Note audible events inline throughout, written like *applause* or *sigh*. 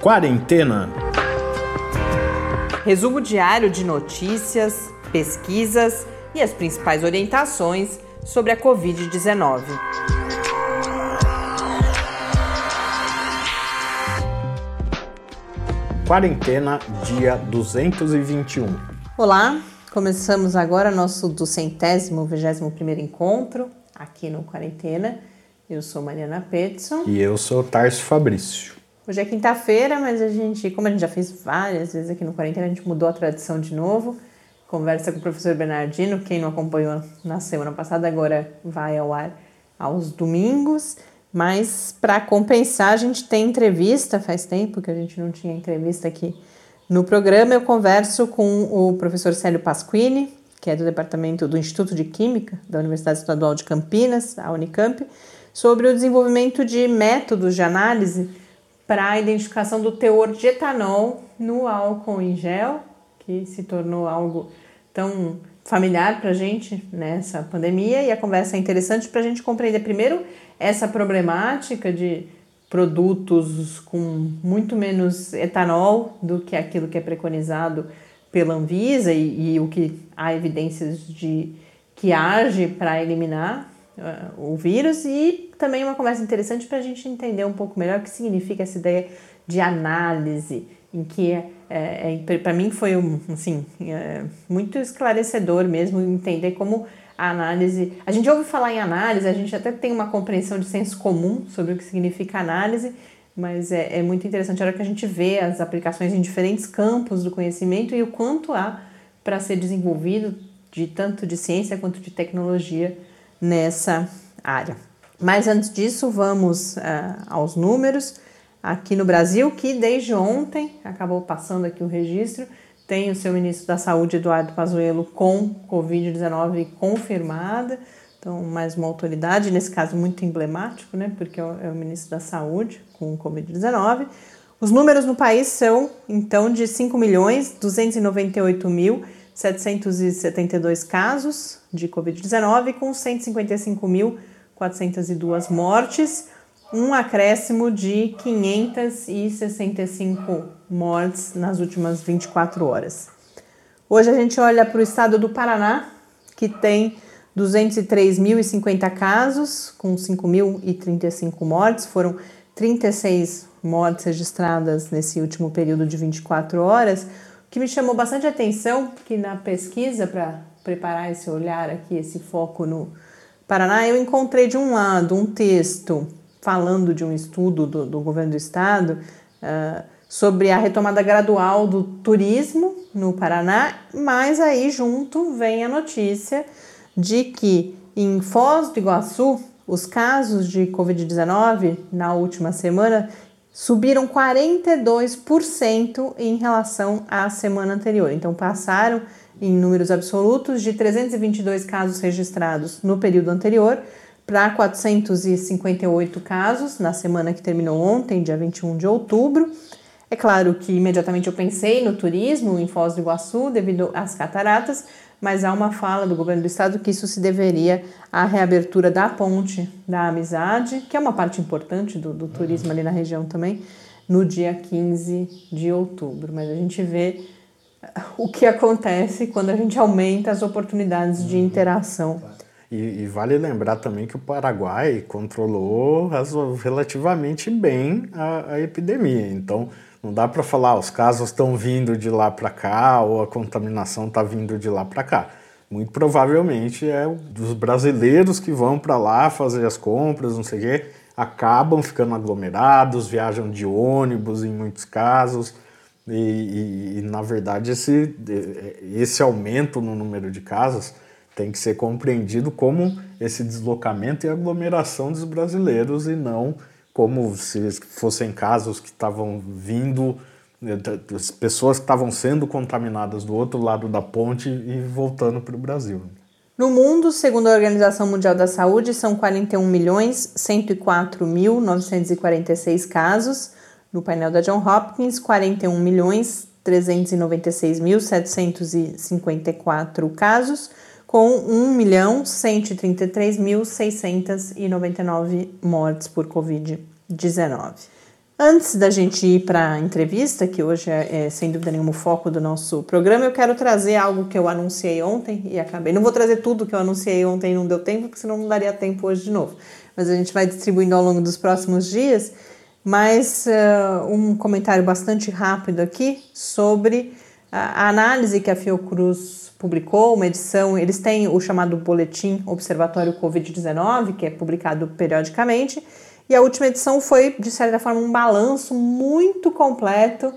Quarentena. Resumo diário de notícias, pesquisas e as principais orientações sobre a Covid-19. Quarentena, dia 221. Olá, começamos agora nosso duzentésimo, vigésimo primeiro encontro aqui no Quarentena. Eu sou Mariana Petson. E eu sou Tarso Fabrício. Hoje é quinta-feira, mas a gente, como a gente já fez várias vezes aqui no Quarentena, a gente mudou a tradição de novo. Conversa com o professor Bernardino, quem não acompanhou na semana passada, agora vai ao ar aos domingos. Mas para compensar, a gente tem entrevista, faz tempo que a gente não tinha entrevista aqui no programa. Eu converso com o professor Célio Pasquini, que é do departamento do Instituto de Química da Universidade Estadual de Campinas, a Unicamp, sobre o desenvolvimento de métodos de análise para a identificação do teor de etanol no álcool em gel, que se tornou algo tão familiar para a gente nessa pandemia. E a conversa é interessante para a gente compreender primeiro essa problemática de produtos com muito menos etanol do que aquilo que é preconizado pela Anvisa e, e o que há evidências de que age para eliminar o vírus e também uma conversa interessante para a gente entender um pouco melhor o que significa essa ideia de análise, em que é, é, é para mim foi um, assim, é, muito esclarecedor mesmo entender como a análise. A gente ouve falar em análise, a gente até tem uma compreensão de senso comum sobre o que significa análise, mas é, é muito interessante a hora que a gente vê as aplicações em diferentes campos do conhecimento e o quanto há para ser desenvolvido de tanto de ciência quanto de tecnologia nessa área. Mas antes disso, vamos uh, aos números. Aqui no Brasil, que desde ontem, acabou passando aqui o registro, tem o seu ministro da Saúde, Eduardo Pazuello, com Covid-19 confirmada. Então, mais uma autoridade, nesse caso muito emblemático, né, porque é o, é ministro da Saúde com Covid-19. Os números no país são, então, de 5 milhões 298 mil 772 casos de Covid-19, com 155.402 mortes, um acréscimo de 565 mortes nas últimas 24 horas. Hoje a gente olha para o estado do Paraná, que tem 203.050 casos, com 5.035 mortes, foram 36 mortes registradas nesse último período de 24 horas que me chamou bastante atenção, que na pesquisa para preparar esse olhar aqui, esse foco no Paraná, eu encontrei de um lado um texto falando de um estudo do, do governo do estado uh, sobre a retomada gradual do turismo no Paraná, mas aí junto vem a notícia de que em Foz do Iguaçu os casos de Covid-19 na última semana subiram 42% em relação à semana anterior. Então, passaram em números absolutos de 322 casos registrados no período anterior para 458 casos na semana que terminou ontem, dia 21 de outubro. É claro que imediatamente eu pensei no turismo em Foz do Iguaçu devido às cataratas, mas há uma fala do governo do estado que isso se deveria à reabertura da ponte da amizade, que é uma parte importante do, do turismo ali na região também, no dia 15 de outubro. Mas a gente vê o que acontece quando a gente aumenta as oportunidades de interação. E, e vale lembrar também que o Paraguai controlou relativamente bem a, a epidemia. Então, não dá para falar, os casos estão vindo de lá para cá ou a contaminação está vindo de lá para cá. Muito provavelmente é dos brasileiros que vão para lá fazer as compras, não sei o quê, acabam ficando aglomerados, viajam de ônibus em muitos casos. E, e, e, na verdade esse, esse aumento no número de casos tem que ser compreendido como esse deslocamento e aglomeração dos brasileiros e não como se fossem casos que estavam vindo, né, as pessoas que estavam sendo contaminadas do outro lado da ponte e voltando para o Brasil. No mundo, segundo a Organização Mundial da Saúde, são 41 milhões 104 mil 946 casos. No painel da John Hopkins, 41 milhões 396 mil 754 casos, com 1 milhão 133 mil 699 mortes por Covid-19. Antes da gente ir para a entrevista, que hoje é, é, sem dúvida nenhuma o foco do nosso programa, eu quero trazer algo que eu anunciei ontem e acabei. Não vou trazer tudo que eu anunciei ontem e não deu tempo, porque senão não daria tempo hoje de novo. Mas a gente vai distribuindo ao longo dos próximos dias. Mas uh, um comentário bastante rápido aqui sobre a, análise que a Fiocruz publicou, uma edição. Eles têm o chamado Boletim Observatório Covid-19, que é publicado periodicamente e a última edição foi, de certa forma, um balanço muito completo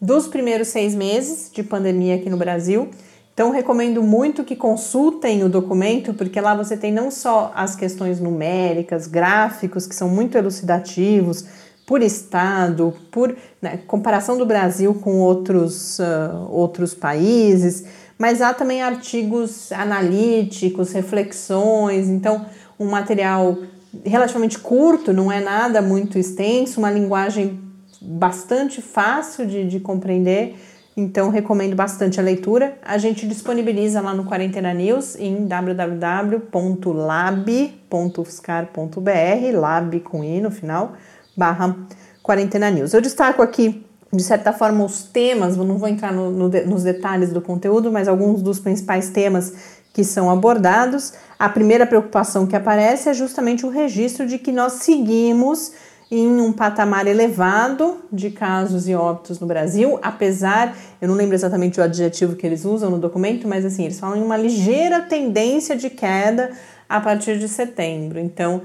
dos primeiros seis meses de pandemia aqui no Brasil. Então, recomendo muito que consultem o documento, porque lá você tem não só as questões numéricas, gráficos, que são muito elucidativos, por estado, por né, comparação do Brasil com outros, uh, outros países, mas há também artigos analíticos, reflexões, então, um material relativamente curto, não é nada muito extenso, uma linguagem bastante fácil de, de compreender. Então, recomendo bastante a leitura. A gente disponibiliza lá no Quarentena News em www.lab.ufscar.br, lab com i no final, barra Quarentena News. Eu destaco aqui, de certa forma, os temas, não vou entrar no, no, nos detalhes do conteúdo, mas alguns dos principais temas que são abordados. A primeira preocupação que aparece é justamente o registro de que nós seguimos em um patamar elevado de casos e óbitos no Brasil, apesar, eu não lembro exatamente o adjetivo que eles usam no documento, mas assim, eles falam em uma ligeira tendência de queda a partir de setembro. Então,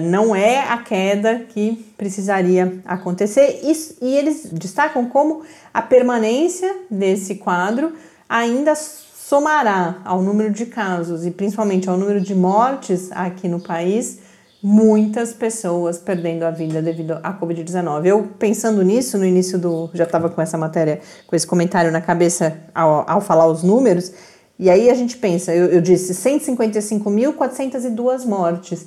não é a queda que precisaria acontecer. E, eles destacam como a permanência desse quadro ainda somará ao número de casos e principalmente ao número de mortes aqui no país, muitas pessoas perdendo a vida devido à Covid-19. Eu pensando nisso, no início do. Já estava com essa matéria, com esse comentário na cabeça ao, ao falar os números, e aí a gente pensa, eu, eu disse 155.402 mortes.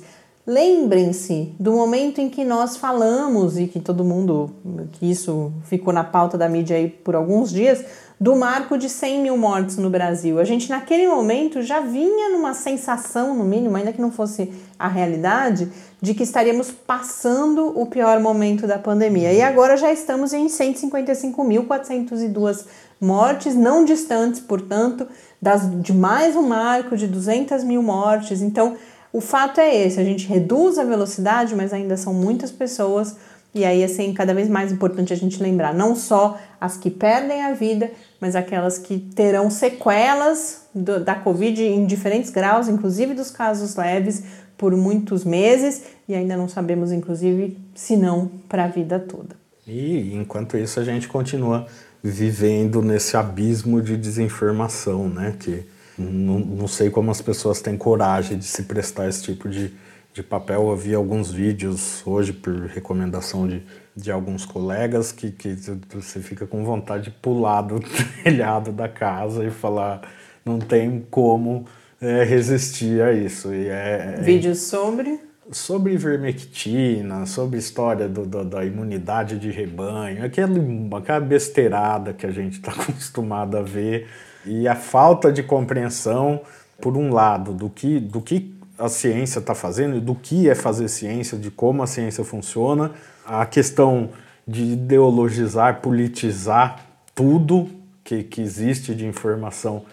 Lembrem-se do momento em que nós falamos e que todo mundo, que isso ficou na pauta da mídia aí por alguns dias, do marco de 100 mil mortes no Brasil. A gente, naquele momento, já vinha numa sensação, no mínimo, ainda que não fosse a realidade, de que estaríamos passando o pior momento da pandemia. E agora já estamos em 155.402 mortes, não distantes, portanto, das, de mais um marco de 200 mil mortes. Então, o fato é esse: a gente reduz a velocidade, mas ainda são muitas pessoas. E aí, assim, cada vez mais importante a gente lembrar não só as que perdem a vida, mas aquelas que terão sequelas do, da Covid em diferentes graus, inclusive dos casos leves, por muitos meses, e ainda não sabemos, inclusive, se não para a vida toda. E enquanto isso, a gente continua vivendo nesse abismo de desinformação, né? Que não, não sei como as pessoas têm coragem de se prestar esse tipo de, de papel. Eu vi alguns vídeos hoje por recomendação de de alguns colegas que, que você fica com vontade de pular do *laughs* telhado da casa e falar não tem como é, resistir a isso. E é, é Vídeos sobre? Sobre vermectina, sobre história do, do, da imunidade de rebanho, aquele, aquela besteirada que a gente está *laughs* acostumado a ver e a falta de compreensão, por um lado, do que, do que a ciência está fazendo, do que é fazer ciência, de como a ciência funciona, a questão de ideologizar, politizar tudo que, que existe de informação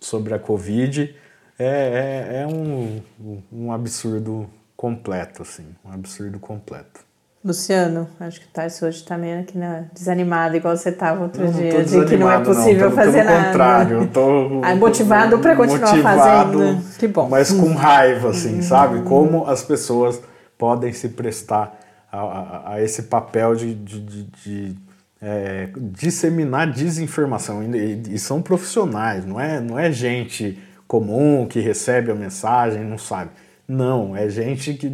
sobre a Covid é, é, é um, um absurdo completo, assim, um absurdo completo. Luciano, acho que o Tarso hoje tá meio aqui na, desanimado, igual você estava outro não, dia, de que não é possível não, fazer pelo nada. contrário, eu tô *laughs* ah, motivado para continuar motivado, fazendo. Que bom. Mas com raiva, assim, uhum. sabe? Como as pessoas podem se prestar a, a, a esse papel de, de, de, de é, disseminar desinformação. E, e, são profissionais, não é, não é gente comum que recebe a mensagem não sabe. Não, é gente que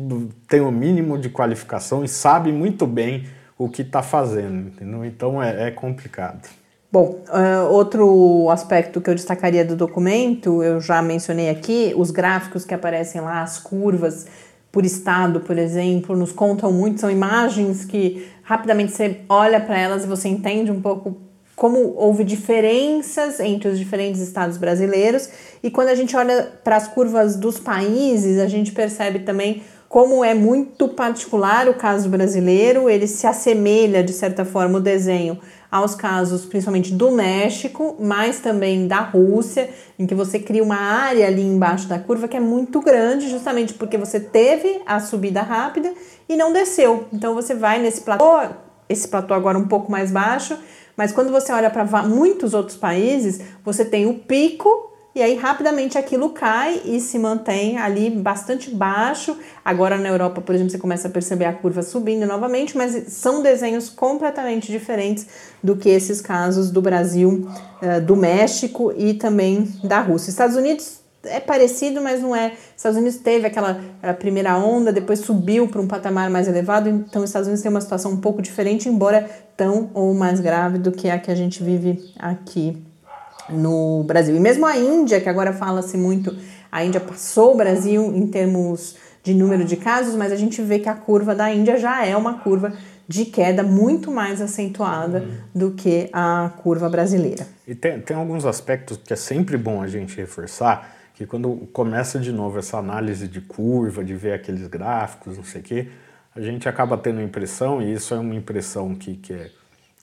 tem o mínimo de qualificação e sabe muito bem o que está fazendo, entendeu? Então é, é complicado. Bom, uh, outro aspecto que eu destacaria do documento, eu já mencionei aqui, os gráficos que aparecem lá, as curvas por estado, por exemplo, nos contam muito, são imagens que rapidamente você olha para elas e você entende um pouco como houve diferenças entre os diferentes estados brasileiros e quando a gente olha para as curvas dos países, a gente percebe também como é muito particular o caso brasileiro, ele se assemelha de certa forma o desenho aos casos principalmente do México, mas também da Rússia, em que você cria uma área ali embaixo da curva que é muito grande, justamente porque você teve a subida rápida e não desceu. Então você vai nesse platô, esse platô agora um pouco mais baixo, mas quando você olha para muitos outros países, você tem o pico e aí rapidamente aquilo cai e se mantém ali bastante baixo. Agora na Europa, por exemplo, você começa a perceber a curva subindo novamente, mas são desenhos completamente diferentes do que esses casos do Brasil, eh, do México e também da Rússia. Estados Unidos é parecido, mas não é. Estados Unidos teve aquela primeira onda, depois subiu para um patamar mais elevado, então os Estados Unidos tem uma situação um pouco diferente, embora tão ou mais grave do que a que a gente vive aqui no Brasil. E mesmo a Índia, que agora fala-se muito, a Índia passou o Brasil em termos de número de casos, mas a gente vê que a curva da Índia já é uma curva de queda muito mais acentuada uhum. do que a curva brasileira. E tem, tem alguns aspectos que é sempre bom a gente reforçar, que quando começa de novo essa análise de curva, de ver aqueles gráficos, não sei o quê, a gente acaba tendo a impressão, e isso é uma impressão que, que, é,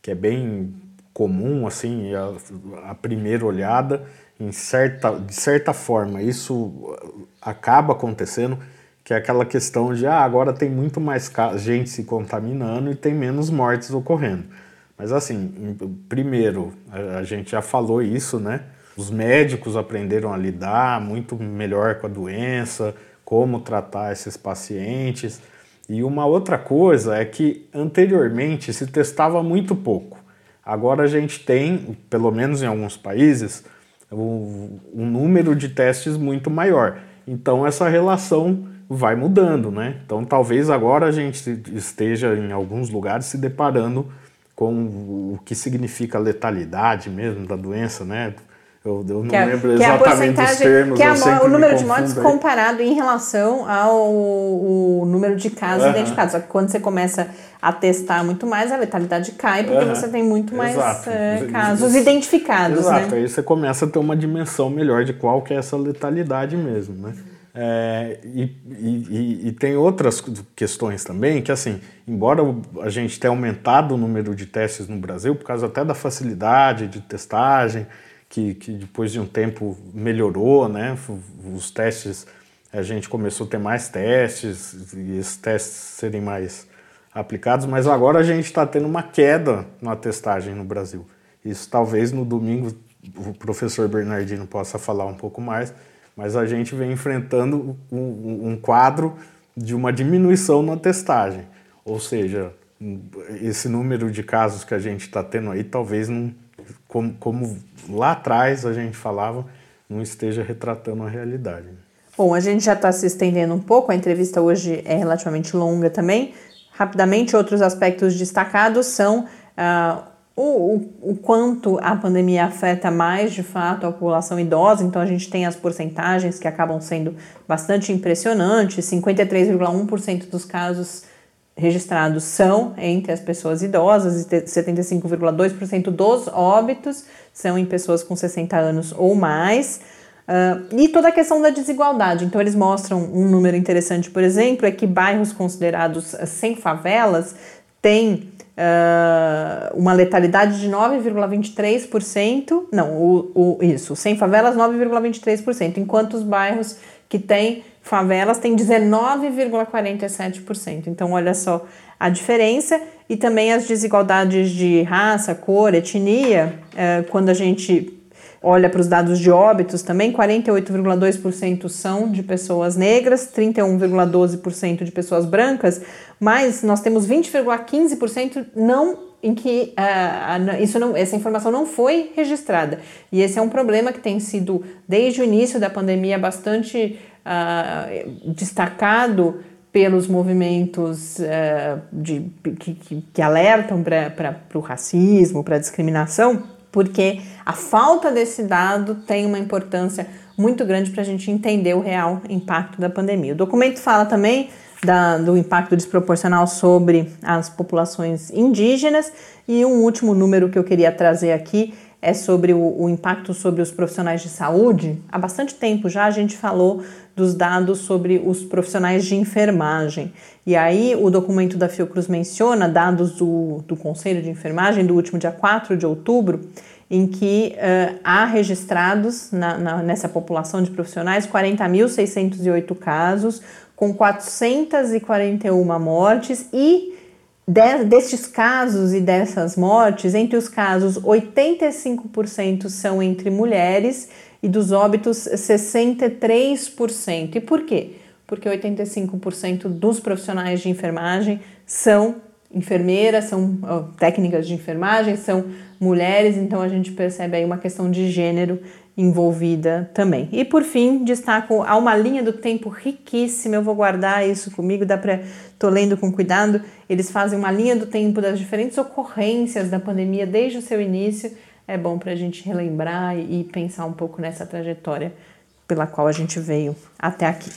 que é bem comum, assim, a, a primeira olhada, em certa, de certa forma, isso acaba acontecendo, que é aquela questão de, ah, agora tem muito mais gente se contaminando e tem menos mortes ocorrendo. Mas assim, primeiro, a gente já falou isso, né? Os médicos aprenderam a lidar muito melhor com a doença, como tratar esses pacientes. E uma outra coisa é que anteriormente se testava muito pouco. Agora a gente tem, pelo menos em alguns países, um, número de testes muito maior. Então essa relação vai mudando, né? Então talvez agora a gente esteja em alguns lugares se deparando com o que significa a letalidade mesmo da doença, né? Eu, eu não é, lembro que exatamente é dos termos. Que é a, o número de mortes aí. comparado em relação ao o número de casos uhum. identificados. Só que quando você começa a testar muito mais, a letalidade cai, porque uhum. você tem muito mais é, casos identificados. Exato, né? aí você começa a ter uma dimensão melhor de qual que é essa letalidade mesmo. Né? É, e, e, e, tem outras questões também, que assim, embora a gente tenha aumentado o número de testes no Brasil, por causa até da facilidade de testagem, que, que depois de um tempo melhorou, né? Os testes, a gente começou a ter mais testes e esses testes serem mais aplicados, mas agora a gente está tendo uma queda na testagem no Brasil. Isso talvez no domingo o professor Bernardino possa falar um pouco mais, mas a gente vem enfrentando um, um quadro de uma diminuição na testagem. Ou seja, esse número de casos que a gente está tendo aí talvez não, como, como lá atrás a gente falava, não esteja retratando a realidade. Bom, a gente já está se estendendo um pouco, a entrevista hoje é relativamente longa também. Rapidamente, outros aspectos destacados são uh, o, o, o, quanto a pandemia afeta mais de fato a população idosa, então a gente tem as porcentagens que acabam sendo bastante impressionantes: 53,1% dos casos registrados são entre as pessoas idosas e 75,2% dos óbitos são em pessoas com 60 anos ou mais. Uh, e toda a questão da desigualdade. Então, eles mostram um número interessante, por exemplo, é que bairros considerados sem favelas têm uh, uma letalidade de 9,23%. Não, o, o, isso, sem favelas, 9,23%, enquanto os bairros que têm favelas têm 19,47%. Então, olha só a diferença e também as desigualdades de raça, cor, etnia, é, quando a gente olha para os dados de óbitos também, 48,2% são de pessoas negras, 31,12% de pessoas brancas, mas nós temos 20,15% não em que uh, isso não, essa informação não foi registrada. E esse é um problema que tem sido, desde o início da pandemia, bastante uh, destacado pelos movimentos uh, de, que, que, que alertam para o racismo, para a discriminação, porque a falta desse dado tem uma importância muito grande para a gente entender o real impacto da pandemia. O documento fala também da, do impacto desproporcional sobre as populações indígenas e um último número que eu queria trazer aqui é sobre o, o, impacto sobre os profissionais de saúde. Há bastante tempo já a gente falou dos dados sobre os profissionais de enfermagem. E aí o documento da Fiocruz menciona dados do, do Conselho de Enfermagem do último dia 4 de outubro, em que uh, há registrados na, na, nessa população de profissionais 40.608 casos, com 441 mortes e de, destes casos e dessas mortes, entre os casos, 85% são entre mulheres e dos óbitos, 63%. E por quê? Porque 85% dos profissionais de enfermagem são enfermeiras, são técnicas de enfermagem, são mulheres, então a gente percebe aí uma questão de gênero envolvida também. E por fim, destaco há uma linha do tempo riquíssima, eu vou guardar isso comigo, dá para tô lendo com cuidado. Eles fazem uma linha do tempo das diferentes ocorrências da pandemia desde o seu início. É bom para a gente relembrar e pensar um pouco nessa trajetória pela qual a gente veio até aqui.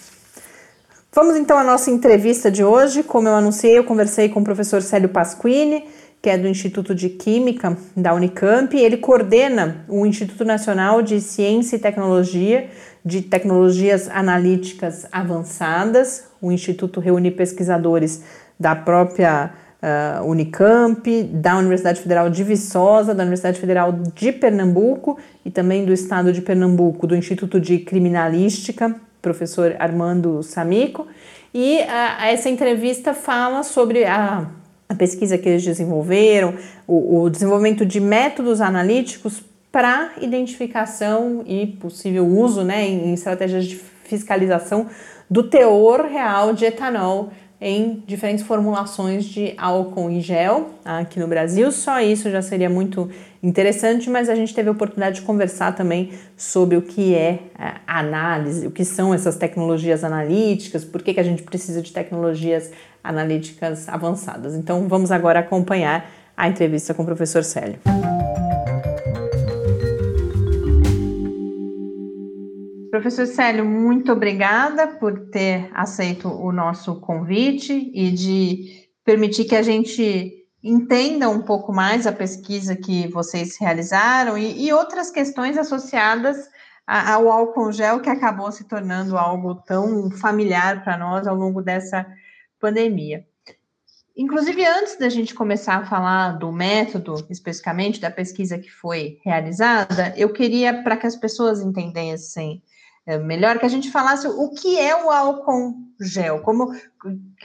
Vamos então à nossa entrevista de hoje. Como eu anunciei, eu conversei com o professor Célio Pasquini, que é do Instituto de Química da Unicamp. Ele coordena o Instituto Nacional de Ciência e Tecnologia, de Tecnologias Analíticas Avançadas. O Instituto reúne pesquisadores da própria uh, Unicamp, da Universidade Federal de Viçosa, da Universidade Federal de Pernambuco e também do Estado de Pernambuco, do Instituto de Criminalística, professor Armando Samico. E uh, essa entrevista fala sobre a a pesquisa que eles desenvolveram, o, o desenvolvimento de métodos analíticos para identificação e possível uso né, em, estratégias de fiscalização do teor real de etanol em diferentes formulações de álcool em gel aqui no Brasil. Só isso já seria muito interessante, mas a gente teve a oportunidade de conversar também sobre o que é análise, o que são essas tecnologias analíticas, por que, que a gente precisa de tecnologias analíticas avançadas. Então vamos agora acompanhar a entrevista com o professor Célio. Professor Célio, muito obrigada por ter aceito o nosso convite e de permitir que a gente entenda um pouco mais a pesquisa que vocês realizaram e, e outras questões associadas ao álcool gel que acabou se tornando algo tão familiar para nós ao longo dessa pandemia. Inclusive, antes da gente começar a falar do método, especificamente da pesquisa que foi realizada, eu queria, para que as pessoas entendessem é, melhor, que a gente falasse o que é o álcool gel, como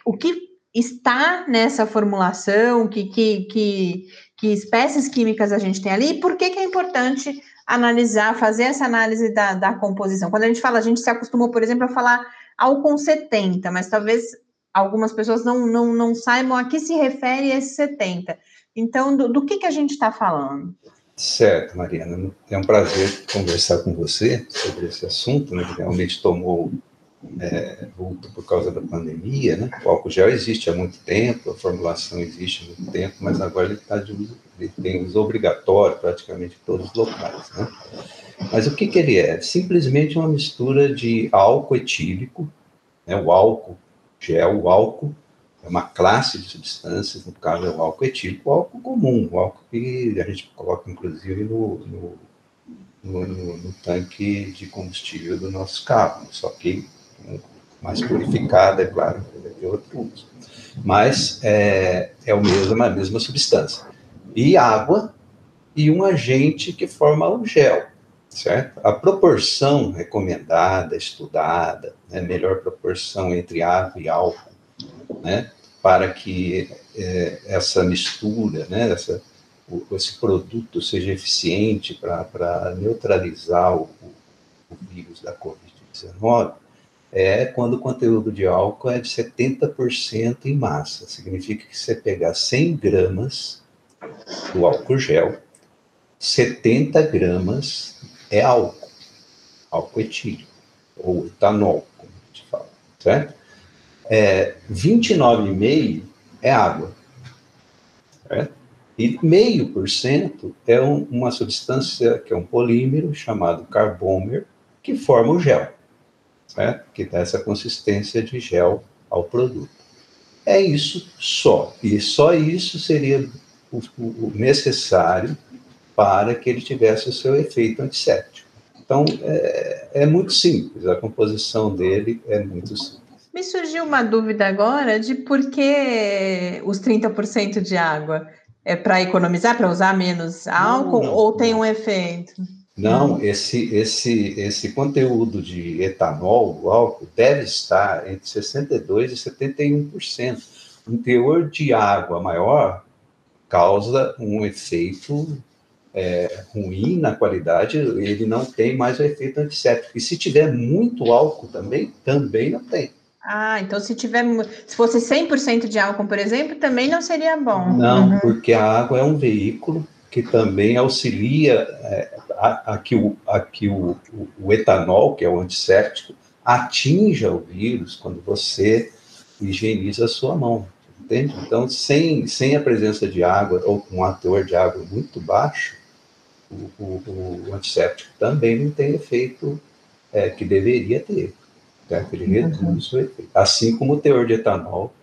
o que está nessa formulação, que, que, que, que espécies químicas a gente tem ali, e por que, que é importante analisar, fazer essa análise da, da composição. Quando a gente fala, a gente se acostumou, por exemplo, a falar álcool 70, mas talvez algumas pessoas não, não, não saibam a que se refere esse 70. Então, do, do que, que a gente está falando? Certo, Mariana. É um prazer conversar com você sobre esse assunto, né, que realmente tomou é, vulto por causa da pandemia. Né? O álcool gel existe há muito tempo, a formulação existe há muito tempo, mas agora ele, tá de uso, ele tem uso obrigatório praticamente em todos os locais. Né? Mas o que, que ele é? Simplesmente uma mistura de álcool etílico, né, o álcool gel, o álcool, é uma classe de substâncias, no caso é o álcool etílico, o álcool comum, o álcool que a gente coloca inclusive no, no, no, no, no tanque de combustível do nosso carro, só que mais purificado, é claro, de outro uso. Mas é, é o mesmo, a mesma substância. E água e um agente que forma o gel certo? A proporção recomendada, estudada, né, melhor proporção entre água e álcool, né, para que é, essa mistura, né, essa, o, esse produto seja eficiente para neutralizar o, o, vírus da Covid-19, é quando o conteúdo de álcool é de 70% em massa. Significa que você pegar 100 gramas do álcool gel, 70 gramas é álcool, álcool etílico, ou etanol, como a gente fala, certo? É, 29,5% é água, certo? E meio por cento é um, uma substância que é um polímero chamado carbômer, que forma o gel, certo? Que dá essa consistência de gel ao produto. É isso só. E só isso seria o, o necessário para que ele tivesse o seu efeito antisséptico. Então, é, é muito simples, a composição dele é muito simples. Me surgiu uma dúvida agora de por que os 30% de água. É para economizar, para usar menos álcool, não, não, ou tem um efeito? Não, esse, esse, esse conteúdo de etanol, do álcool, deve estar entre 62% e 71%. Um teor de água maior causa um efeito é, ruim na qualidade, ele não tem mais o efeito antisséptico. E se tiver muito álcool também, também não tem. Ah, então se tiver, se fosse 100% de álcool, por exemplo, também não seria bom. Não, uhum. porque a água é um veículo que também auxilia é, a, a, que, o, a que o, o, o, etanol, que é o antisséptico, atinja o vírus quando você higieniza a sua mão, entende? Então, sem, sem a presença de água ou com um teor de água muito baixo, o, o, o antisséptico também não tem efeito é, que deveria ter. Ele reduz o efeito. Assim como o teor de etanol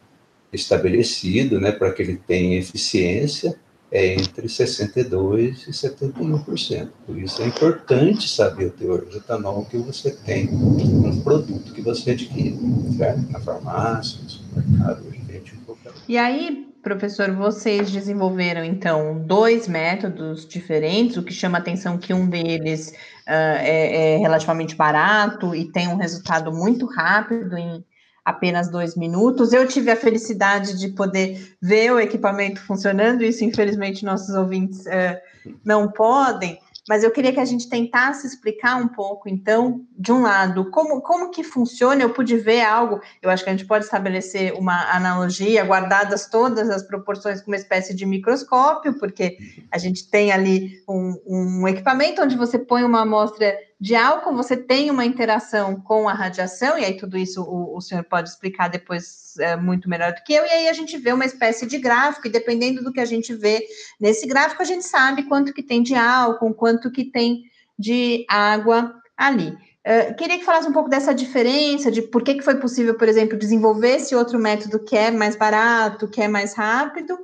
estabelecido, né, para que ele tenha eficiência, é entre 62% e 71%. Por isso é importante saber o teor de etanol que você tem no produto que você adquire, certo? na farmácia, no supermercado, urgente, em qualquer E aí, professor, vocês desenvolveram então dois métodos diferentes, o que chama atenção que um deles uh, é, é relativamente barato e tem um resultado muito rápido em apenas dois minutos. Eu tive a felicidade de poder ver o equipamento funcionando, isso infelizmente nossos ouvintes uh, não podem, mas eu queria que a gente tentasse explicar um pouco, então, de um lado, como, como que funciona, eu pude ver algo, eu acho que a gente pode estabelecer uma analogia, guardadas todas as proporções com uma espécie de microscópio, porque a gente tem ali um, um equipamento onde você põe uma amostra de álcool, você tem uma interação com a radiação, e aí tudo isso o, o senhor pode explicar depois é, muito melhor do que eu, e aí a gente vê uma espécie de gráfico, e dependendo do que a gente vê nesse gráfico, a gente sabe quanto que tem de álcool, quanto que tem de água ali. Uh, queria que falasse um pouco dessa diferença, de por que, que foi possível, por exemplo, desenvolver esse outro método que é mais barato, que é mais rápido,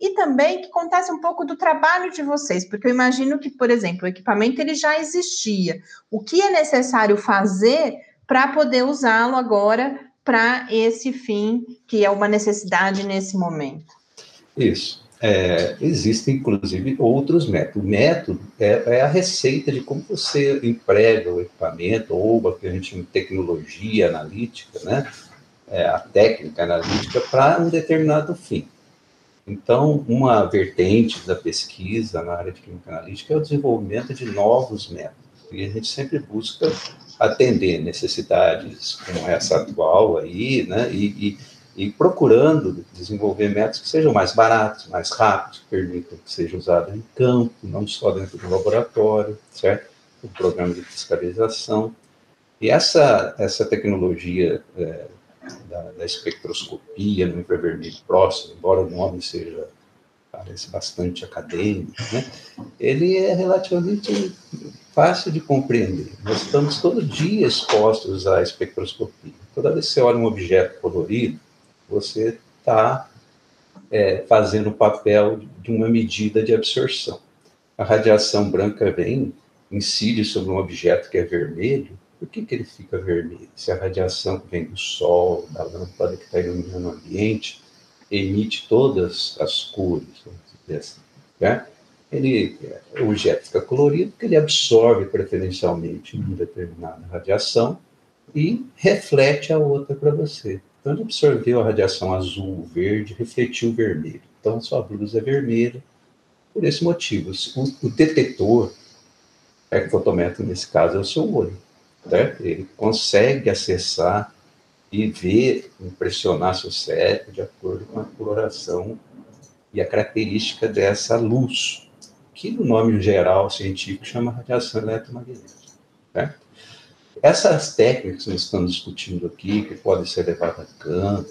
e também que contasse um pouco do trabalho de vocês, porque eu imagino que, por exemplo, o equipamento ele já existia. O que é necessário fazer para poder usá-lo agora para esse fim que é uma necessidade nesse momento? Isso. É, existem, inclusive, outros métodos. O método é, é, a receita de como você emprega o equipamento, ou a que a gente chama de tecnologia analítica, né? É, a técnica analítica para um determinado fim. Então, uma vertente da pesquisa na área de química analítica é o desenvolvimento de novos métodos. E a gente sempre busca atender necessidades como essa atual aí, né? E, e, e procurando desenvolver métodos que sejam mais baratos, mais rápidos, que permitam que seja usado em campo, não só dentro do laboratório, certo? O programa de fiscalização. E essa, essa tecnologia é, da, da espectroscopia no infravermelho próximo, embora o nome seja parece bastante acadêmico, né? ele é relativamente fácil de compreender. Nós estamos todo dia expostos à espectroscopia. Toda vez que você olha um objeto colorido, você está é, fazendo o papel de uma medida de absorção. A radiação branca vem, incide sobre um objeto que é vermelho, por que, que ele fica vermelho? Se a radiação que vem do Sol, da lâmpada que está iluminando o ambiente, emite todas as cores, vamos dizer assim, né? ele, o objeto fica colorido porque ele absorve preferencialmente uma determinada radiação e reflete a outra para você. Então, ele absorveu a radiação azul, verde, refletiu o vermelho. Então, sua blusa é vermelha. Por esse motivo, o, o detetor, é, fotométrico nesse caso, é o seu olho certo? Ele consegue acessar e ver, impressionar seu cérebro de acordo com a coloração e a característica dessa luz, que no nome geral científico chama radiação eletromagnética. Certo? Essas técnicas que nós estamos discutindo aqui, que podem ser levadas a campo,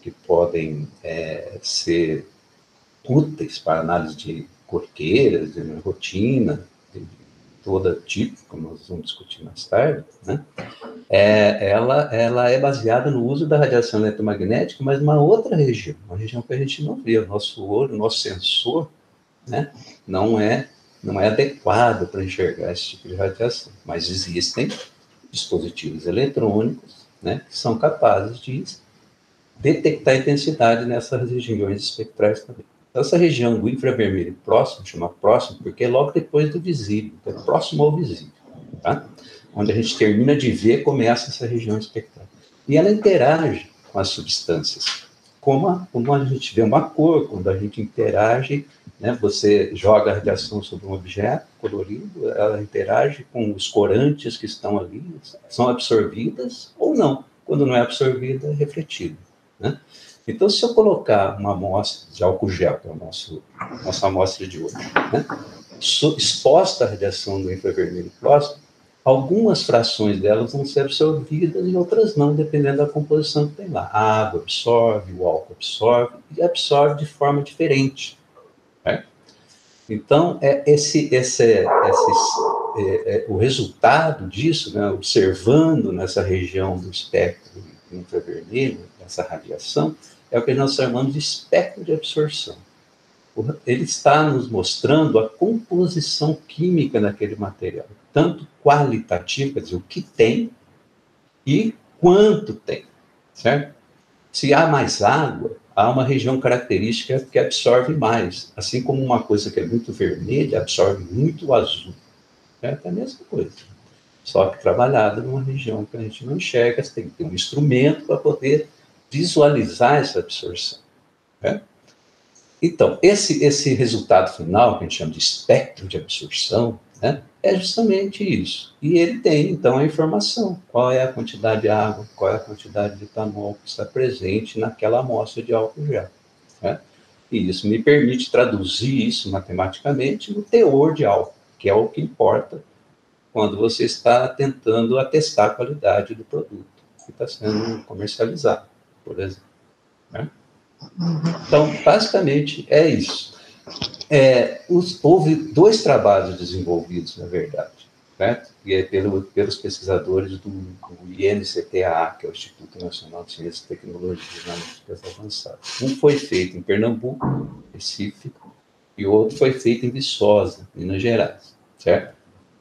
que podem é, ser úteis para análise de corqueiras, de rotina, toda tipo, como nós vamos discutir mais tarde, né? É, ela, ela é baseada no uso da radiação eletromagnética, mas numa outra região, uma região que a gente não vê. O nosso olho, o nosso sensor, né, não é não é adequado para enxergar esse tipo de radiação, mas existem dispositivos eletrônicos né, que são capazes de detectar intensidade nessas regiões espectrais também. Então, essa região do infravermelho próximo, chama próximo, porque é logo depois do visível, é próximo ao visível, tá? onde a gente termina de ver, começa essa região espectral. E ela interage com as substâncias, como a, a gente vê uma cor, quando a gente interage, né, você joga a radiação sobre um objeto colorido, ela interage com os corantes que estão ali, são absorvidas ou não. Quando não é absorvida, é refletida. Né? Então, se eu colocar uma amostra de álcool gel, que é a nossa amostra de hoje, né, exposta à radiação do infravermelho próximo, algumas frações delas vão ser absorvidas e outras não, dependendo da composição que tem lá. A água absorve, o álcool absorve, e absorve de forma diferente. Né? Então, é esse, esse, esse é, é, o resultado disso, né, observando nessa região do espectro infravermelho, essa radiação, é o que nós chamamos de espectro de absorção. Ele está nos mostrando a composição química daquele material, tanto qualitativa, quer dizer, o que tem e quanto tem, certo? Se há mais água, há uma região característica que absorve mais, assim como uma coisa que é muito vermelha absorve muito azul. É a mesma coisa. Só que trabalhada numa região que a gente não enxerga, você tem que ter um instrumento para poder visualizar essa absorção. Né? Então, esse, esse resultado final, que a gente chama de espectro de absorção, né, é justamente isso. E ele tem, então, a informação: qual é a quantidade de água, qual é a quantidade de etanol que está presente naquela amostra de álcool gel. Né? E isso me permite traduzir isso matematicamente no teor de álcool, que é o que importa quando você está tentando atestar a qualidade do produto que está sendo comercializado por exemplo. Né? Então, basicamente, é isso. É, os, houve dois trabalhos desenvolvidos, na verdade, né? e é pelo, pelos pesquisadores do, do INCTA, que é o Instituto Nacional de Ciências e Tecnologias Analíticas Avançadas. Um foi feito em Pernambuco, Recife, e o outro foi feito em Viçosa, Minas Gerais, certo?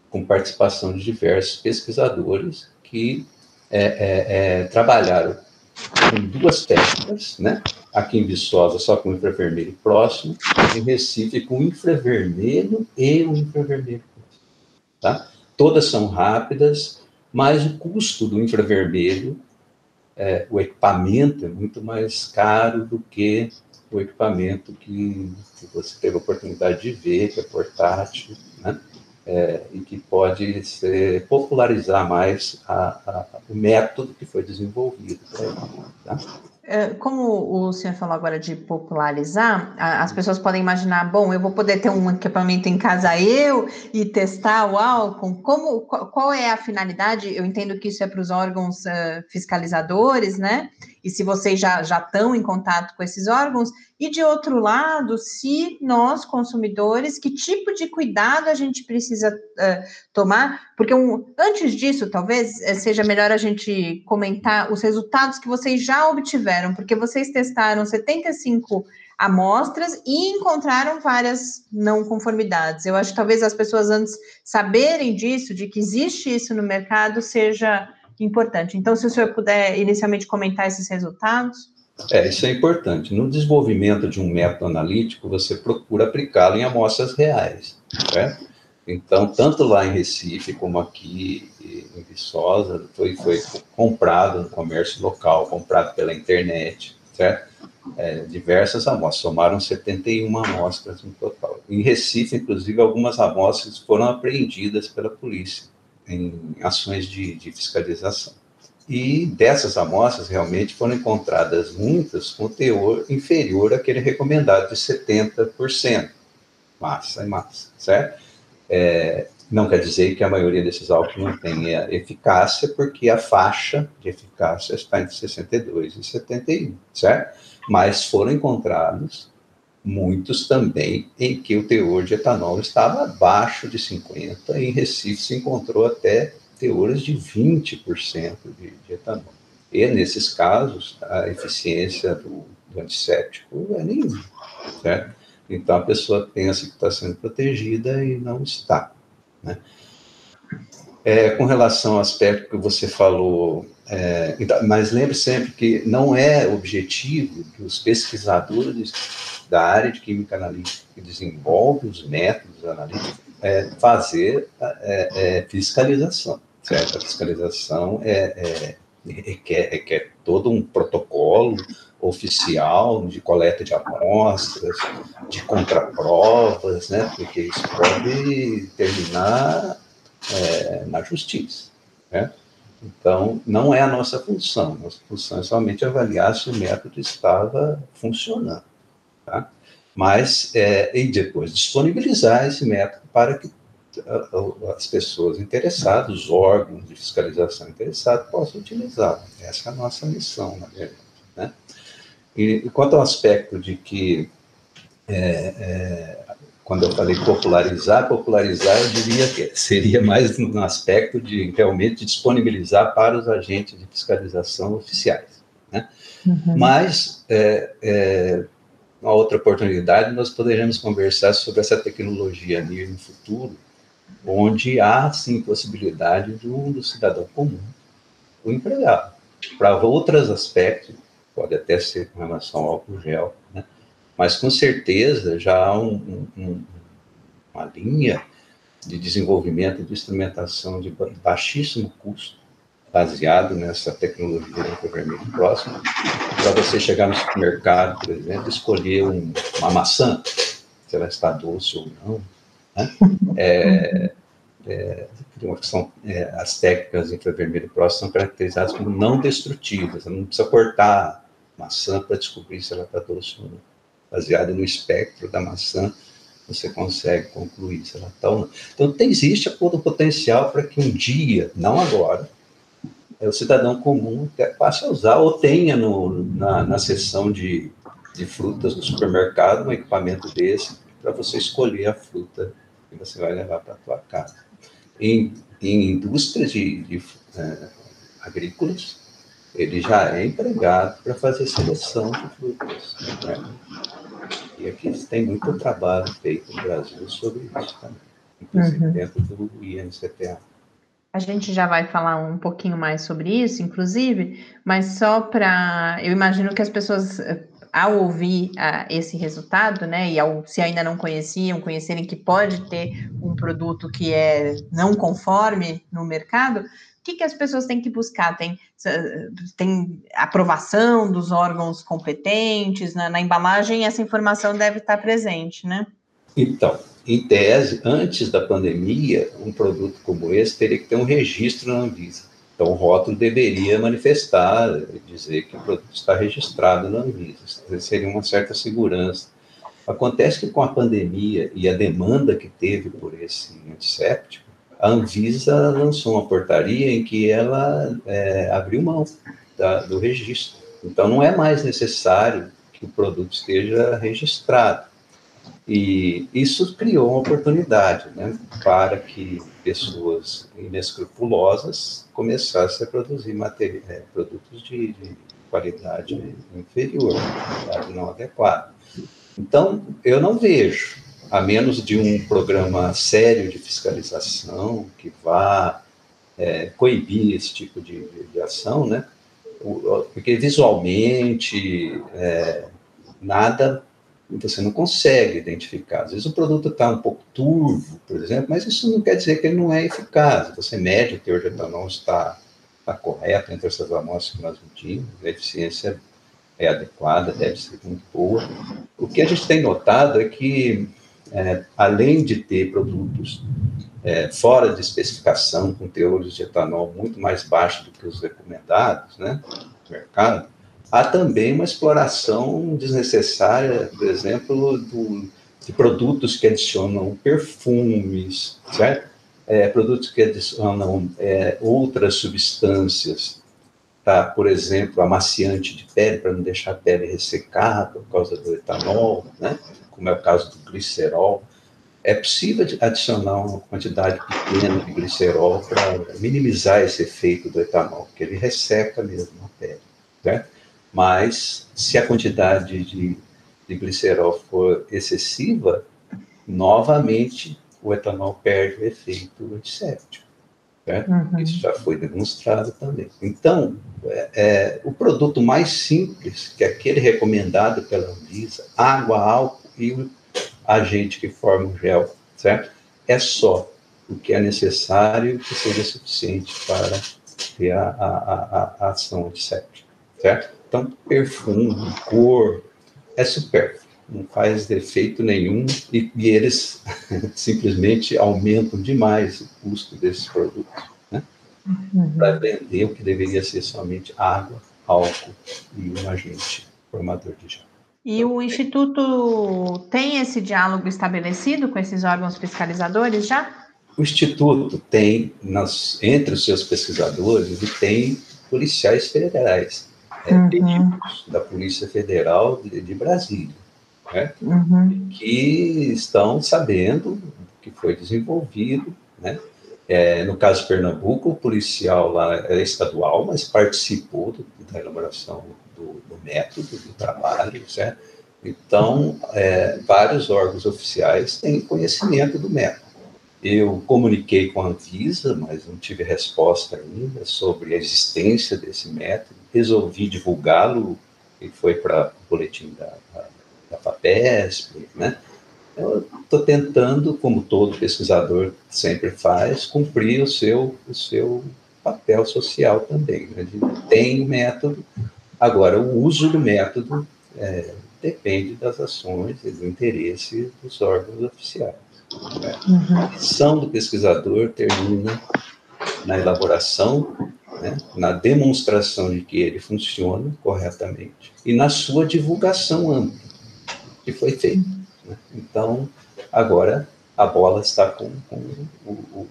Com participação de diversos pesquisadores que é, é, é trabalharam com duas técnicas, né? Aqui em Viçosa, só com infravermelho próximo, em Recife, com infravermelho e o infravermelho próximo, tá? Todas são rápidas, mas o custo do infravermelho, é, o equipamento é muito mais caro do que o equipamento que, que você teve a oportunidade de ver, que é portátil, né? É, e que pode ser, popularizar mais a, a, o método que foi desenvolvido. Tá? É, como o senhor falou agora de popularizar, as pessoas podem imaginar, bom, eu vou poder ter um equipamento em casa eu e testar o álcool. Como, qual é a finalidade? Eu entendo que isso é para os órgãos uh, fiscalizadores, né? E se vocês já, já estão em contato com esses órgãos, e de outro lado, se nós, consumidores, que tipo de cuidado a gente precisa uh, tomar? Porque um, antes disso, talvez eh, seja melhor a gente comentar os resultados que vocês já obtiveram, porque vocês testaram 75 amostras e encontraram várias não conformidades. Eu acho que talvez as pessoas antes saberem disso, de que existe isso no mercado, seja importante. Então, se o senhor puder inicialmente comentar esses resultados. É, isso é importante. No desenvolvimento de um método analítico, você procura aplicá-lo em amostras reais? Então, tanto lá em Recife como aqui em Viçosa, foi, foi comprado no comércio local, comprado pela internet, certo? É, diversas amostras, somaram 71 amostras no total. Em Recife, inclusive, algumas amostras foram apreendidas pela polícia em ações de, de fiscalização. E dessas amostras, realmente foram encontradas muitas com teor inferior àquele recomendado de 70%. Massa e massa, certo? É, não quer dizer que a maioria desses álcools não tenha eficácia, porque a faixa de eficácia está entre 62 e 71, certo? Mas foram encontrados muitos também em que o teor de etanol estava abaixo de 50, e em Recife se encontrou até teores de 20% de, de etanol. E nesses casos, a eficiência do, do antisséptico é nenhuma, certo? Então a pessoa pensa que está sendo protegida e não está. Né? É, com relação ao aspecto que você falou, é, então, mas lembre sempre que não é objetivo dos pesquisadores da área de química analítica que desenvolve os métodos analíticos é, fazer é, é, fiscalização, certo? A fiscalização é, é, requer, requer todo um protocolo oficial de coleta de amostras, de contraprovas, né? Porque isso pode terminar é, na justiça, né? Então, não é a nossa função. Nossa função é somente avaliar se o método estava funcionando, tá? Mas, é, e depois disponibilizar esse método para que as pessoas interessadas, os órgãos de fiscalização interessados possam utilizá-lo. Essa é a nossa missão, na verdade. Né? E, e quanto ao aspecto de que, é, é, quando eu falei popularizar, popularizar, eu diria que seria mais no aspecto de realmente disponibilizar para os agentes de fiscalização oficiais. Né? Uhum. Mas, é, é uma outra oportunidade, nós poderemos conversar sobre essa tecnologia NIR no futuro, onde há, sim, possibilidade de um do cidadão comum, o empregado. Para outros aspectos, pode até ser com relação ao álcool gel, né? mas com certeza já há um, um, uma linha de desenvolvimento de instrumentação de baixíssimo custo, baseado nessa tecnologia do infravermelho próximo, para você chegar no supermercado, por exemplo, escolher um, uma maçã, se ela está doce ou não. Né? É, é, é, as técnicas infravermelho próximo são caracterizadas como não destrutivas, não precisa cortar maçã para descobrir se ela está doce ou não. Baseado no espectro da maçã, você consegue concluir se ela está ou não. Então, tem, existe todo o potencial para que um dia, não agora, é, o cidadão comum passe a usar ou tenha no, na, na seção de, de frutas do supermercado um equipamento desse para você escolher a fruta que você vai levar para a sua casa. Em, em indústrias de, de é, agrícolas, ele já é empregado para fazer seleção de frutas. Né? E aqui tem muito trabalho feito no Brasil sobre isso também, inclusive uhum. dentro do INCTA. A gente já vai falar um pouquinho mais sobre isso, inclusive, mas só para. Eu imagino que as pessoas, eh, ao ouvir uh, esse resultado, né, e ao, se ainda não conheciam, conhecerem que pode ter um produto que é não conforme no mercado, o que, que as pessoas têm que buscar? Tem, tem aprovação dos órgãos competentes? Na embalagem, essa informação deve estar presente, né? Então, em tese, antes da pandemia, um produto como esse teria que ter um registro na Anvisa. Então, o rótulo deveria manifestar, dizer que o produto está registrado na Anvisa. Isso seria uma certa segurança. Acontece que com a pandemia e a demanda que teve por esse antisséptico, a Anvisa lançou uma portaria em que ela é, abriu mão da, do registro. Então, não é mais necessário que o produto esteja registrado. E isso criou uma oportunidade né, para que pessoas inescrupulosas começassem a produzir material, é, produtos de, de, qualidade inferior, qualidade não adequada. Então, eu não vejo, a menos de um programa sério de fiscalização que vá é, coibir esse tipo de, de ação, né? porque visualmente é, nada você não consegue identificar. Às vezes o produto está um pouco turvo, por exemplo, mas isso não quer dizer que ele não é eficaz. Você mede o teor de etanol está, está correto entre essas amostras que nós medimos, a eficiência é adequada, deve ser muito boa. O que a gente tem notado é que, é, além de ter produtos é, fora de especificação, com teores de etanol muito mais baixos do que os recomendados né, no mercado, há também uma exploração desnecessária, por exemplo, do, de produtos que adicionam perfumes, certo? É, produtos que adicionam é, outras substâncias, tá? por exemplo, amaciante de pele, para não deixar a pele ressecada por causa do etanol, né? como é o caso do glicerol. É possível adicionar uma quantidade pequena de glicerol para minimizar esse efeito do etanol, porque ele resseca mesmo a pele. Certo? Mas, se a quantidade de de glicerol for excessiva, novamente o etanol perde o efeito antisséptico. Uhum. Isso já foi demonstrado também. Então, é, é, o produto mais simples, que é aquele recomendado pela Anvisa, água, álcool e o agente que forma o gel, certo? É só o que é necessário que seja suficiente para ter a, a, a, a ação antisséptica, certo? Então, perfume, cor, é supérfluo, não faz defeito nenhum e, e eles *laughs* simplesmente aumentam demais o custo desses produtos, né? Uhum. Para vender o que deveria ser somente água, álcool e um agente formador de gel. E o Instituto tem esse diálogo estabelecido com esses órgãos fiscalizadores já? O Instituto tem, nas, entre os seus pesquisadores, e tem policiais federais, é, uhum. da Polícia Federal de, de Brasília, né? uhum. que estão sabendo que foi desenvolvido, né? É, no caso de Pernambuco, o policial lá é estadual, mas participou do, da elaboração do, do, método do trabalho, certo? Então, é, vários órgãos oficiais têm conhecimento do método. Eu comuniquei com a Anvisa, mas não tive resposta ainda sobre a existência desse método. Resolvi divulgá-lo e foi para o boletim da, da, da FAPESP, né? Eu estou tentando, como todo pesquisador sempre faz, cumprir o seu, o seu papel social também. Né? Tem o método, agora o uso do método é, depende das ações e do interesse dos órgãos oficiais. Uhum. A missão do pesquisador termina na elaboração, né, na demonstração de que ele funciona corretamente e na sua divulgação ampla, que foi feita. Né? Então, agora a bola está com, com o, o,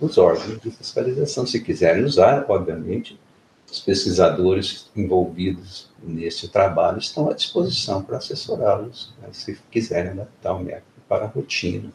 os órgãos de fiscalização. Se quiserem usar, obviamente, os pesquisadores envolvidos nesse trabalho estão à disposição para assessorá-los, né, se quiserem adaptar o método para a rotina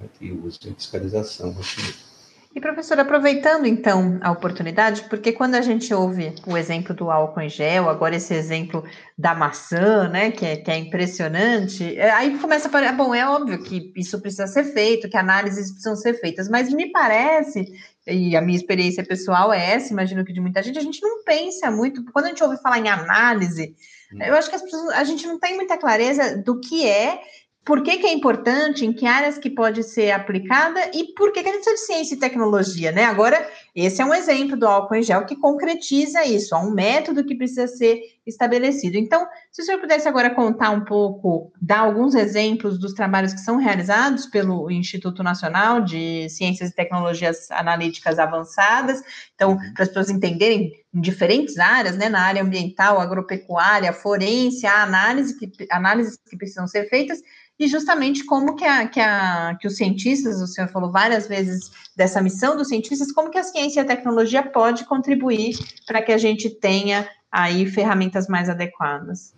né, e uso em fiscalização rotineira. E, professor, aproveitando então a oportunidade, porque quando a gente ouve o exemplo do álcool em gel, agora esse exemplo da maçã, né, que é, que é impressionante, é, aí começa a parecer, bom, é óbvio que isso precisa ser feito, que análises precisam ser feitas, mas me parece, e a minha experiência pessoal é essa, imagino que de muita gente, a gente não pensa muito, quando a gente ouve falar em análise, hum. eu acho que pessoas, a gente não tem muita clareza do que é por que, que, é importante, em que áreas que pode ser aplicada e por que, que precisa de ciência e tecnologia, né? Agora, esse é um exemplo do álcool em gel que concretiza isso, há um método que precisa ser estabelecido. Então, se o senhor pudesse agora contar um pouco, dar alguns exemplos dos trabalhos que são realizados pelo Instituto Nacional de Ciências e Tecnologias Analíticas Avançadas, então, para as pessoas entenderem em diferentes áreas, né, na área ambiental, agropecuária, forense, há análise que, análises que precisam ser feitas, e justamente como que, a, que, a, que os cientistas, o senhor falou várias vezes dessa missão dos cientistas, como que a ciência e a tecnologia pode contribuir para que a gente tenha aí ferramentas mais adequadas.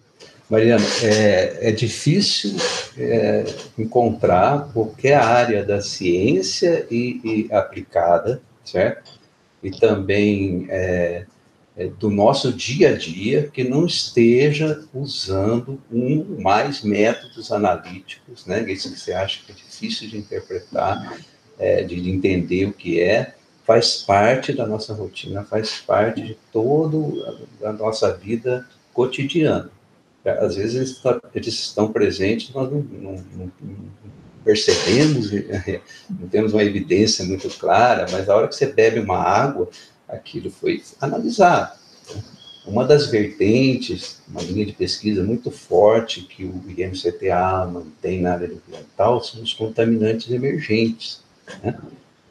Mariana, é, é difícil é, encontrar qualquer área da ciência e, e aplicada, certo? E também é, é, do nosso dia a dia que não esteja usando um mais métodos analíticos, né? Isso que você acha que é difícil de interpretar, é, de entender o que é, faz parte da nossa rotina, faz parte de todo a, nossa vida cotidiana. Às vezes eles, tá, eles estão presentes, nós não, não, não, percebemos, não temos uma evidência muito clara, mas a hora que você bebe uma água, aquilo foi analisado. Uma das vertentes, uma linha de pesquisa muito forte que o IMCTA mantém na área ambiental são os contaminantes emergentes. Né?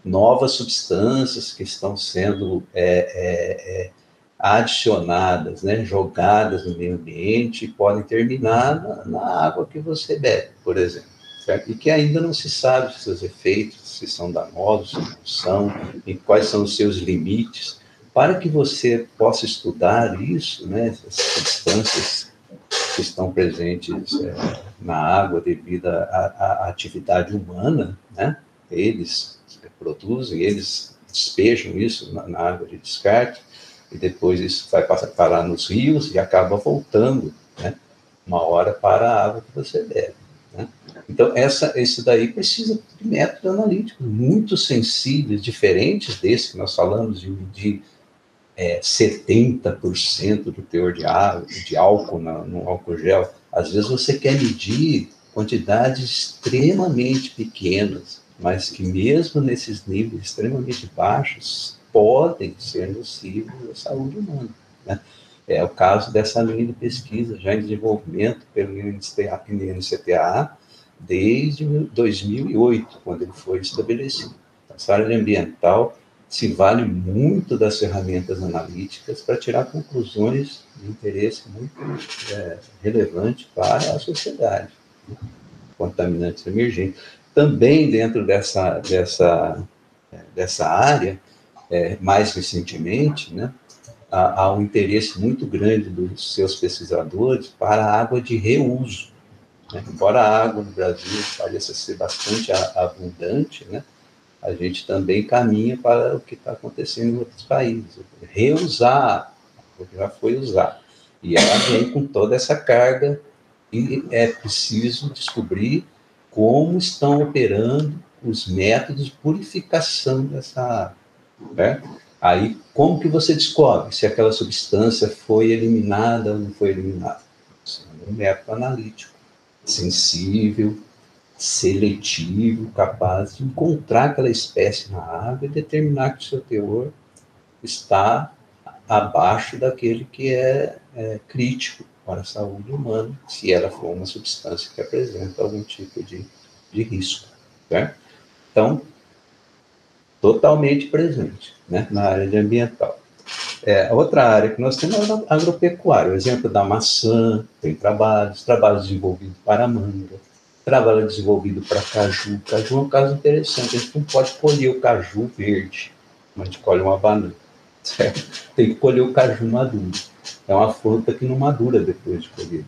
Novas substâncias que estão sendo é, é, é, adicionadas, né, jogadas no meio ambiente, podem terminar na, na água que você bebe, por exemplo. Certo? E que ainda não se sabe seus efeitos, se são danosos, se não são, e quais são os seus limites, para que você possa estudar isso, né, essas substâncias que estão presentes é, na água devido à, atividade humana, né, eles produzem, eles despejam isso na, na, água de descarte, e depois isso vai passar, parar nos rios e acaba voltando, né, uma hora para a água que você bebe. Né? Então, essa, esse daí precisa de métodos analíticos muito sensíveis, diferentes desse que nós falamos de medir é, 70% do teor de, água, de álcool na, no álcool gel. Às vezes você quer medir quantidades extremamente pequenas, mas que mesmo nesses níveis extremamente baixos podem ser nocivos à saúde humana. Né? É o caso dessa linha de pesquisa já em desenvolvimento pelo INCTA desde 2008, quando ele foi estabelecido. Essa área ambiental se vale muito das ferramentas analíticas para tirar conclusões de interesse muito é, relevante para a sociedade. Né? Contaminantes emergentes. Também dentro dessa, dessa, dessa área, é, mais recentemente, né, há, há um interesse muito grande dos seus pesquisadores para a água de reuso. Né? Embora a água no Brasil pareça ser bastante abundante, né? a gente também caminha para o que está acontecendo em outros países. Reusar o que já foi usado. E ela vem com toda essa carga e é preciso descobrir como estão operando os métodos de purificação dessa água. Né? Aí, como que você descobre se aquela substância foi eliminada ou não foi eliminada? É um método analítico, sensível, seletivo, capaz de encontrar aquela espécie na água e determinar que o seu teor está abaixo daquele que é, é crítico para a saúde humana, se ela for uma substância que apresenta algum tipo de, de risco. Certo? Então, totalmente presente né, na área de ambiental. É, outra área que nós temos é a agropecuária. O exemplo da maçã, tem trabalhos, trabalhos desenvolvidos para manga, trabalho desenvolvido para caju. Caju é um caso interessante, a gente não pode colher o caju verde, mas a gente colhe uma banana, *laughs* certo? Tem que colher o caju maduro. É uma fruta que não madura depois de colher.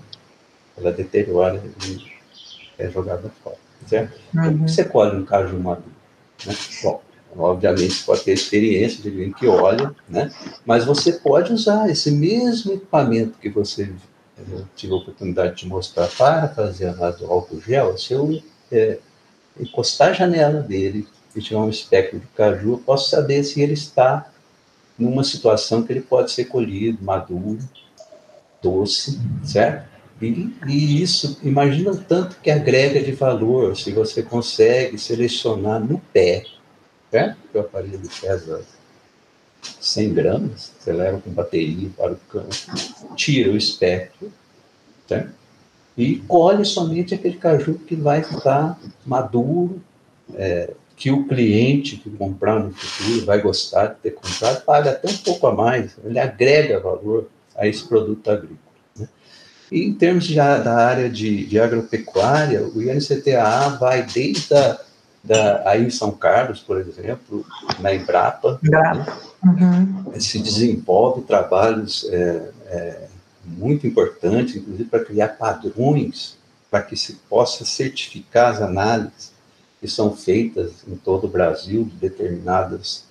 Ela deteriora e é jogada fora, certo? Uhum. Como você colhe um caju maduro? Né? Bom, Obviamente, você pode ter experiência de alguém que olha, né? Mas você pode usar esse mesmo equipamento que você eu tive a oportunidade de mostrar para fazer a do álcool gel. Se eu é, encostar a janela dele e tiver um espectro de caju, eu posso saber se ele está numa situação que ele pode ser colhido, maduro, doce, certo? E, e, isso, imagina o tanto que agrega de valor se você consegue selecionar no pé certo? Que o aparelho pesa 100 gramas, você leva com bateria para o campo, tira o espectro, certo? E colhe somente aquele caju que vai estar maduro, é, que o cliente que comprar no futuro vai gostar de ter comprado, paga até um pouco a mais, ele agrega valor a esse produto agrícola. Né? E em termos de, da área de, de agropecuária, o INCTA vai desde a da, aí em São Carlos, por exemplo, na Embrapa, né, uhum. se desenvolve trabalhos é, é, muito importantes, inclusive para criar padrões para que se possa certificar as análises que são feitas em todo o Brasil de determinados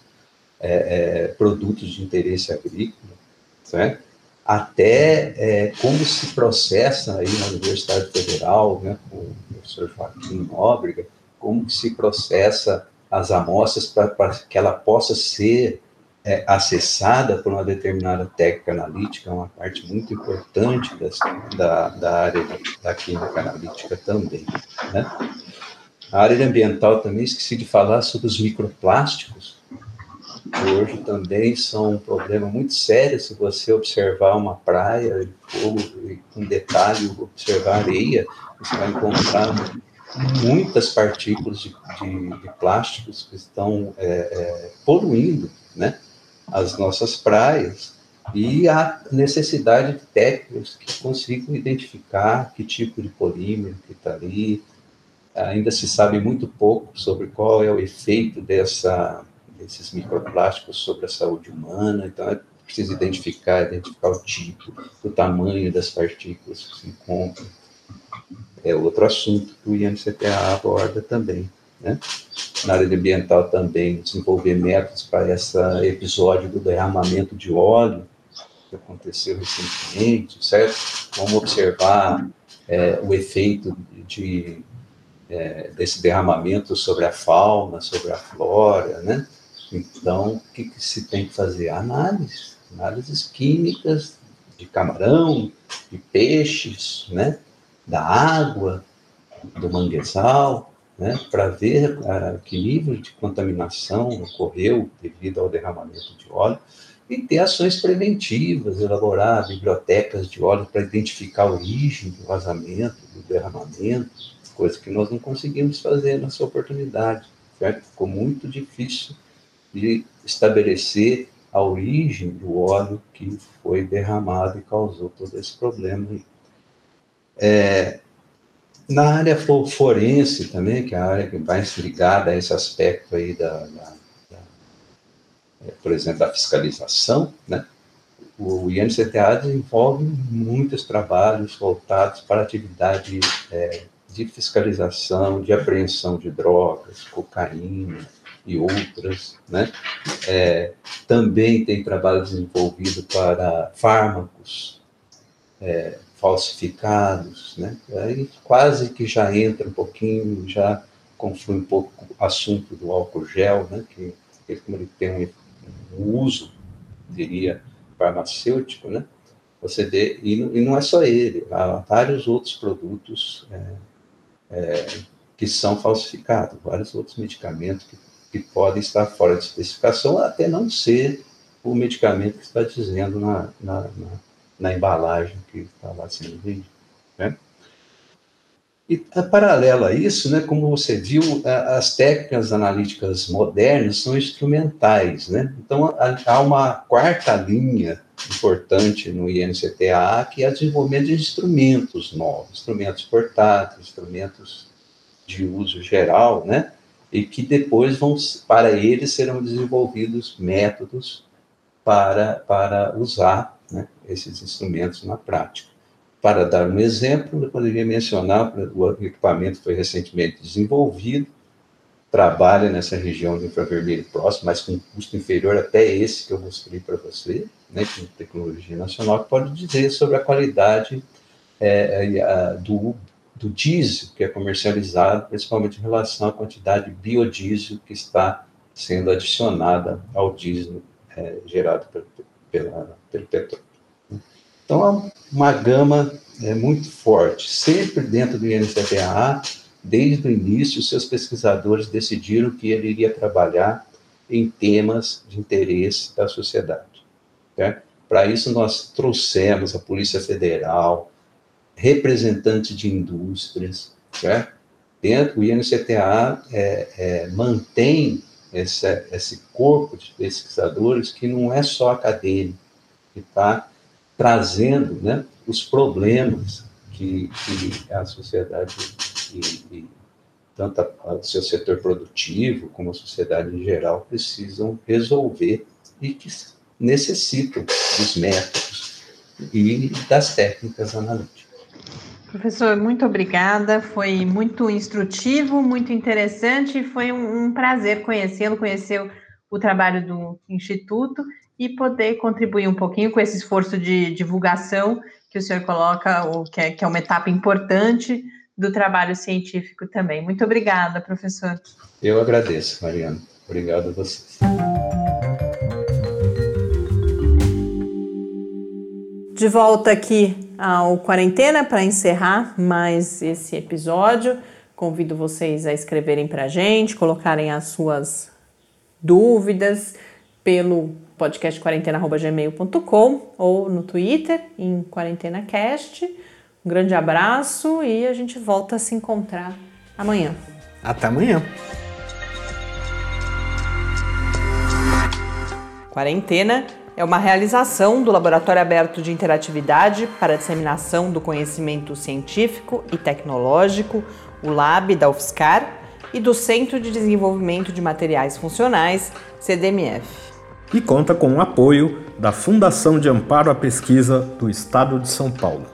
é, é produtos de interesse agrícola, certo? até é, como se processa aí na Universidade Federal, né, com o professor Joaquim Nóbrega, como se processa as amostras para que ela possa ser é, acessada por uma determinada técnica analítica, é uma parte muito importante das, da, da área da química analítica também. Né? A área ambiental também, esqueci de falar sobre os microplásticos, que hoje também são um problema muito sério se você observar uma praia e, com detalhe, observar areia, você vai encontrar muitas partículas de, de, de plásticos que estão é, é, poluindo né, as nossas praias e a necessidade de técnicos que consigam identificar que tipo de polímero que está ali. Ainda se sabe muito pouco sobre qual é o efeito dessa, desses microplásticos sobre a saúde humana, então é preciso identificar, identificar o tipo, o tamanho das partículas que se encontram é outro assunto que o INCTA aborda também. Né? Na área ambiental também, desenvolver métodos para esse episódio do derramamento de óleo, que aconteceu recentemente, certo? Vamos observar é, o efeito de, é, desse derramamento sobre a fauna, sobre a flora, né? Então, o que, que se tem que fazer? Análise, análises químicas de camarão, de peixes, né? Da água, do manguezal, né? Para ver uh, que nível de contaminação ocorreu devido ao derramamento de óleo e ter ações preventivas, elaborar bibliotecas de óleo para identificar a origem do vazamento, do derramamento, coisa que nós não conseguimos fazer nessa oportunidade, certo? Ficou muito difícil de estabelecer a origem do óleo que foi derramado e causou todo esse problema. É, na área forense também, que é a área que mais ligada a esse aspecto aí da, da, da é, por exemplo, da fiscalização, né? o INCTA desenvolve muitos trabalhos voltados para atividade é, de fiscalização, de apreensão de drogas, cocaína e outras, né? É, também tem trabalho desenvolvido para fármacos é, falsificados, né? Aí quase que já entra um pouquinho, já conflui um pouco o assunto do álcool gel, né? Que, que como ele tem um, uso, diria, farmacêutico, né? Você vê, e não é só ele, há vários outros produtos é, é, que são falsificados, vários outros medicamentos que, que podem estar fora de especificação, até não ser o medicamento que está dizendo na, na, na, na embalagem que está lá sendo vendido. Né? E a, paralelo a isso, né, como você viu, as técnicas analíticas modernas são instrumentais. Né? Então, há uma quarta linha importante no INCTA, que é o desenvolvimento de instrumentos novos, instrumentos portáteis, instrumentos de uso geral, né? E que depois vão, para eles serão desenvolvidos métodos para, para usar né, esses instrumentos na prática. Para dar um exemplo, eu poderia mencionar, o equipamento foi recentemente desenvolvido, trabalha nessa região do infravermelho próximo, mas com custo inferior até esse que eu mostrei para você, né, com tecnologia nacional, que pode dizer sobre a qualidade é, a, do, do diesel que é comercializado, principalmente em relação à quantidade de biodiesel que está sendo adicionada ao diesel é, gerado pelo, pela, pelo petróleo. Então, é uma gama é, muito forte, sempre dentro do INCPA, desde o início, seus pesquisadores decidiram que ele iria trabalhar em temas de interesse da sociedade. Né? Para isso, nós trouxemos a Polícia Federal, representantes de indústrias, certo? Dentro, o INCTA é, é, mantém esse, esse corpo de pesquisadores que não é só acadêmico, que está trazendo né, os problemas que, que a sociedade, e, e tanto o seu setor produtivo como a sociedade em geral precisam resolver e que necessitam dos métodos e das técnicas analíticas. Professor, muito obrigada. Foi muito instrutivo, muito interessante. Foi um, um prazer conhecê-lo, conhecer o trabalho do Instituto e poder contribuir um pouquinho com esse esforço de divulgação que o senhor coloca, que é, que é uma etapa importante do trabalho científico também. Muito obrigada, professor. Eu agradeço, Mariana. Obrigado a vocês. De volta aqui ao Quarentena para encerrar mais esse episódio. Convido vocês a escreverem para a gente, colocarem as suas dúvidas pelo podcast quarentena.gmail.com ou no Twitter, em QuarentenaCast. Um grande abraço e a gente volta a se encontrar amanhã. Até amanhã. Quarentena é uma realização do Laboratório Aberto de Interatividade para a Disseminação do Conhecimento Científico e Tecnológico, o LAB da UFSCar, e do Centro de Desenvolvimento de Materiais Funcionais, CDMF. E conta com o apoio da Fundação de Amparo à Pesquisa do Estado de São Paulo.